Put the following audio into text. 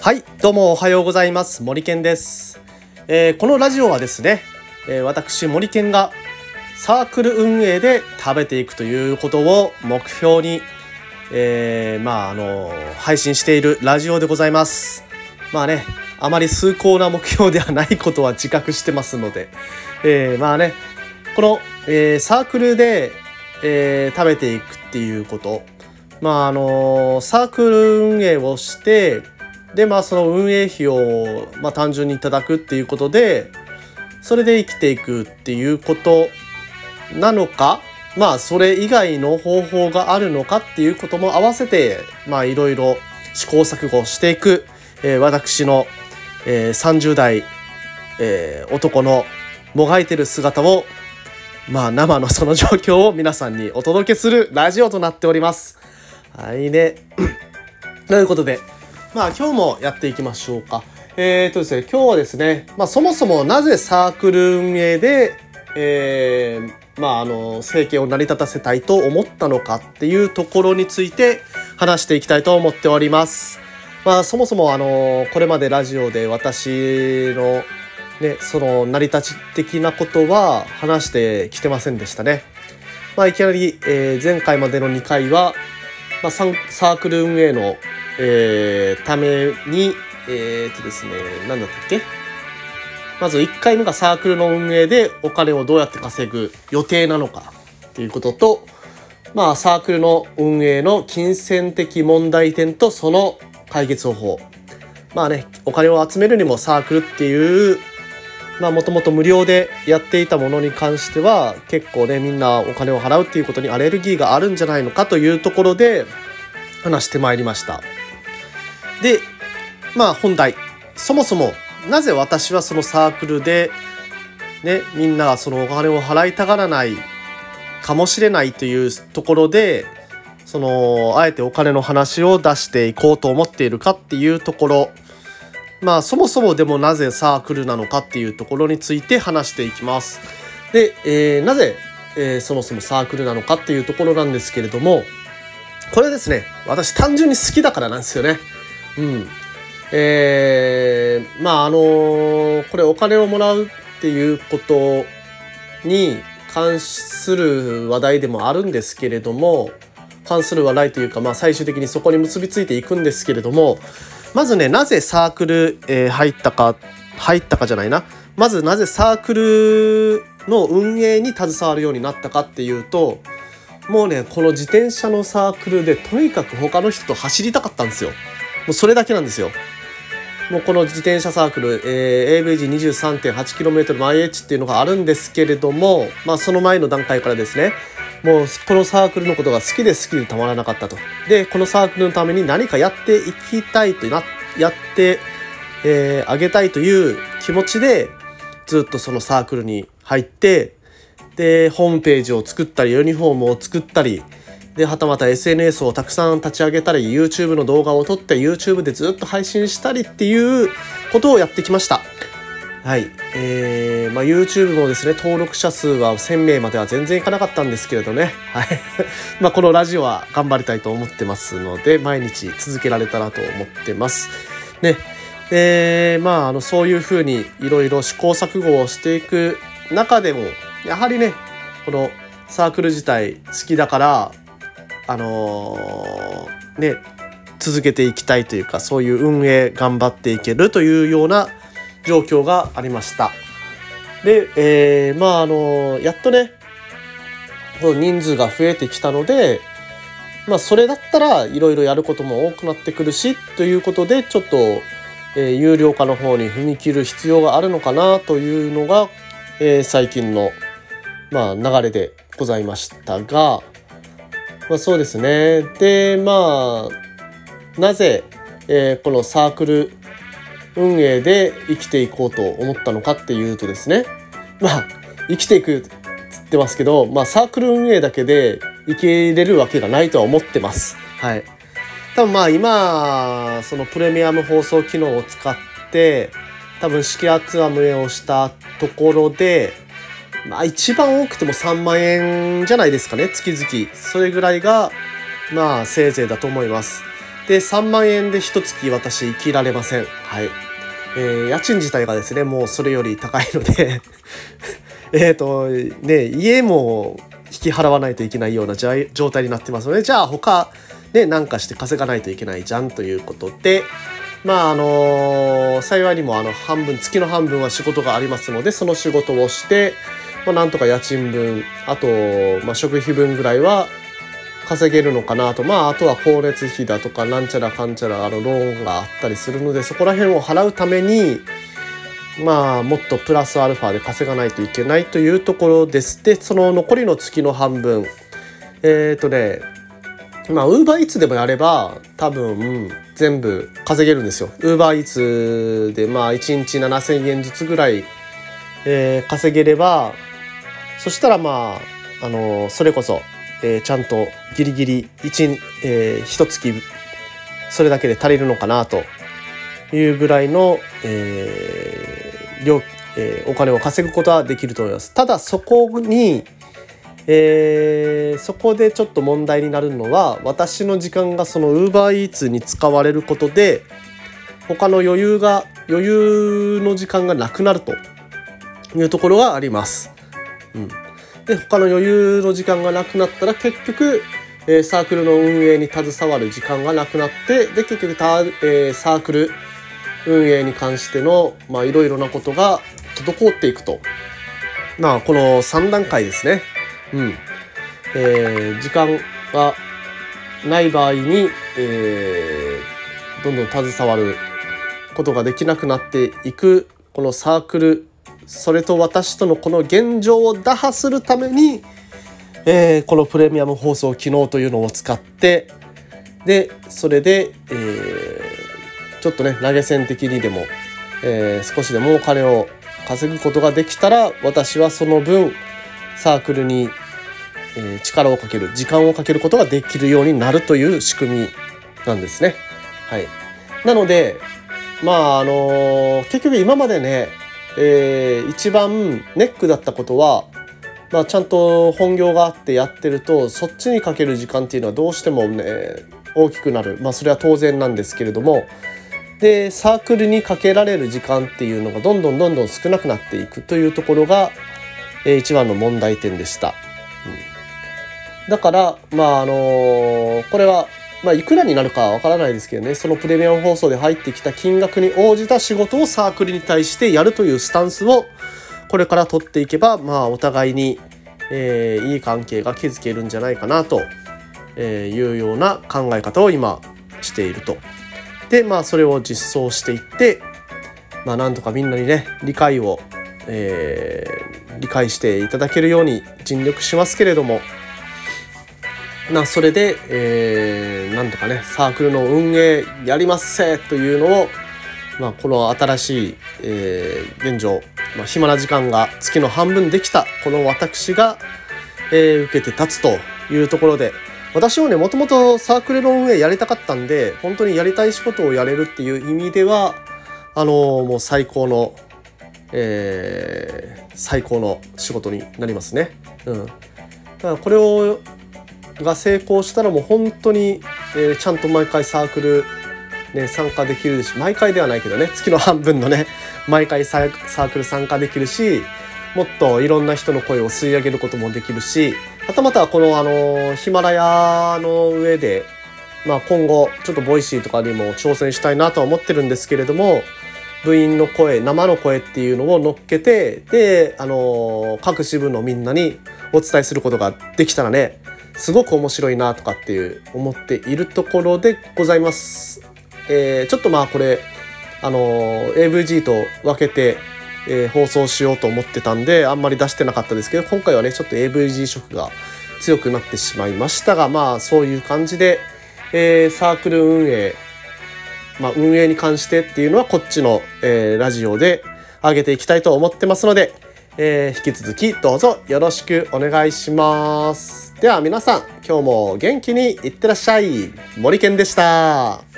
はいどうもおはようございます。森健です、えー、このラジオはですね、えー、私森健がサークル運営で食べていくということを目標に、えー、まああの配信しているラジオでございます。まあねあまり崇高な目標ではないことは自覚してますので、えー、まあねこの、えー、サークルで、えー、食べていくっていうこと。まああのサークル運営をしてでまあその運営費を、まあ、単純にいただくっていうことでそれで生きていくっていうことなのかまあそれ以外の方法があるのかっていうことも合わせてまあいろいろ試行錯誤していく、えー、私の、えー、30代、えー、男のもがいてる姿をまあ生のその状況を皆さんにお届けするラジオとなっております。はいね。ということでまあ今日もやっていきましょうか。えーとですね、今日はですね、まあそもそもなぜサークル運営で、えー、まああの、政権を成り立たせたいと思ったのかっていうところについて話していきたいと思っております。まあそもそもあの、これまでラジオで私のね、その成り立ち的なことは話してきてませんでしたね。まあいきなり、えー、前回までの2回は、まあ、サークル運営のえー、ために、えー、っとですね、何だったっけ？まず1回目がサークルの運営でお金をどうやって稼ぐ予定なのかっていうことと、まあサークルの運営の金銭的問題点とその解決方法。まあね、お金を集めるにもサークルっていう、まあもともと無料でやっていたものに関しては結構ね、みんなお金を払うっていうことにアレルギーがあるんじゃないのかというところで話してまいりました。でまあ本題そもそもなぜ私はそのサークルでねみんながそのお金を払いたがらないかもしれないというところでそのあえてお金の話を出していこうと思っているかっていうところまあそもそもでもなぜサークルなのかっていうところについて話していきます。で、えー、なぜ、えー、そもそもサークルなのかっていうところなんですけれどもこれですね私単純に好きだからなんですよね。うん。えー、まああのー、これお金をもらうっていうことに関する話題でもあるんですけれども関する話題というか、まあ、最終的にそこに結びついていくんですけれどもまずねなぜサークル、えー、入ったか入ったかじゃないなまずなぜサークルの運営に携わるようになったかっていうともうねこの自転車のサークルでとにかく他の人と走りたかったんですよ。もうそれだけなんですよ。もうこの自転車サークル、えー、AVG23.8km 毎 H っていうのがあるんですけれども、まあその前の段階からですね、もうこのサークルのことが好きで好きでたまらなかったと。で、このサークルのために何かやっていきたいとな、やってえー、あげたいという気持ちでずっとそのサークルに入ってでホームページを作ったりユニフォームを作ったりではたまた SNS をたくさん立ち上げたり YouTube の動画を撮って YouTube でずっと配信したりっていうことをやってきました。はい。えー、まあ YouTube もですね、登録者数は1000名までは全然いかなかったんですけれどね。はい。まあこのラジオは頑張りたいと思ってますので、毎日続けられたらと思ってます。ね。で、まああの、そういうふうにいろいろ試行錯誤をしていく中でも、やはりね、このサークル自体好きだから、あのー、ね続けていきたいというかそういう運営頑張っていけるというような状況がありました。で、えー、まああのやっとね人数が増えてきたのでまあそれだったらいろいろやることも多くなってくるしということでちょっと、えー、有料化の方に踏み切る必要があるのかなというのが、えー、最近の、まあ、流れでございましたがまあ、そうですね。で、まあ、なぜ、えー、このサークル運営で生きていこうと思ったのかっていうとですね、まあ、生きていくっつってますけど、まあ、サークル運営だけで生きれるわけがないとは思ってます。はい。多分まあ今、そのプレミアム放送機能を使って、多分式圧アムをしたところで、まあ一番多くても3万円じゃないですかね月々それぐらいがまあせいぜいだと思いますで3万円で一月私生きられません。はい。えー、家賃自体がですねもうそれより高いので えっとね家も引き払わないといけないような状態になってますのでじゃあ他ね何かして稼がないといけないじゃんということでまああの幸いにもあの半分月の半分は仕事がありますのでその仕事をしてまあ、なんとか家賃分あと、まあ、食費分ぐらいは稼げるのかなとまああとは光熱費だとかなんちゃらかんちゃらあのローンがあったりするのでそこら辺を払うためにまあもっとプラスアルファで稼がないといけないというところですでその残りの月の半分えっ、ー、とねまあウーバーイーツでもやれば多分全部稼げるんですよ。ウーバーイーツでまあ1日7,000円ずつぐらい、えー、稼げればそしたらまああのそれこそ、えー、ちゃんとギリギリ1、えー、1月それだけで足りるのかなというぐらいの、えー量えー、お金を稼ぐことはできると思います。ただそこに、えー、そこでちょっと問題になるのは私の時間がその UberEats に使われることで他の余裕が余裕の時間がなくなるというところがあります。うん、で他の余裕の時間がなくなったら結局、えー、サークルの運営に携わる時間がなくなってで結局た、えー、サークル運営に関してのいろいろなことが滞っていくと。まあこの3段階ですね。うん。えー、時間がない場合に、えー、どんどん携わることができなくなっていくこのサークルそれと私とのこの現状を打破するために、えー、このプレミアム放送機能というのを使ってでそれで、えー、ちょっとね投げ銭的にでも、えー、少しでもお金を稼ぐことができたら私はその分サークルに、え力をかける時間をかけることができるようになるという仕組みなんですね。はい、なのでまああの結局今までねえー、一番ネックだったことは、まあ、ちゃんと本業があってやってるとそっちにかける時間っていうのはどうしてもね大きくなる、まあ、それは当然なんですけれどもでサークルにかけられる時間っていうのがどんどんどんどん少なくなっていくというところが、えー、一番の問題点でした。だからまああのー、これはまあ、いくらになるかわからないですけどね、そのプレミアム放送で入ってきた金額に応じた仕事をサークルに対してやるというスタンスをこれから取っていけば、まあ、お互いに、えー、いい関係が築けるんじゃないかなというような考え方を今していると。で、まあ、それを実装していって、まあ、なんとかみんなにね、理解を、えー、理解していただけるように尽力しますけれども、なそれで、えー、なんとかねサークルの運営やりますせというのを、まあ、この新しい、えー、現状、まあ、暇な時間が月の半分できたこの私が、えー、受けて立つというところで私もねもともとサークルの運営やりたかったんで本当にやりたい仕事をやれるっていう意味ではあのー、もう最高の、えー、最高の仕事になりますね。うん、だからこれをが成功したらもう本当に、えー、ちゃんと毎回サークル、ね、参加できるし毎回ではないけどね月の半分のね 毎回サークル参加できるしもっといろんな人の声を吸い上げることもできるしはたまたこのあのヒマラヤの上で、まあ、今後ちょっとボイシーとかにも挑戦したいなとは思ってるんですけれども部員の声生の声っていうのを乗っけてであの各支部のみんなにお伝えすることができたらねすごく面白いなとかっていう思っているところでございます。えー、ちょっとまあこれあの AVG と分けて、えー、放送しようと思ってたんであんまり出してなかったですけど今回はねちょっと AVG 色が強くなってしまいましたがまあそういう感じで、えー、サークル運営まあ、運営に関してっていうのはこっちの、えー、ラジオで上げていきたいと思ってますので、えー、引き続きどうぞよろしくお願いします。では皆さん今日も元気にいってらっしゃい森健でした。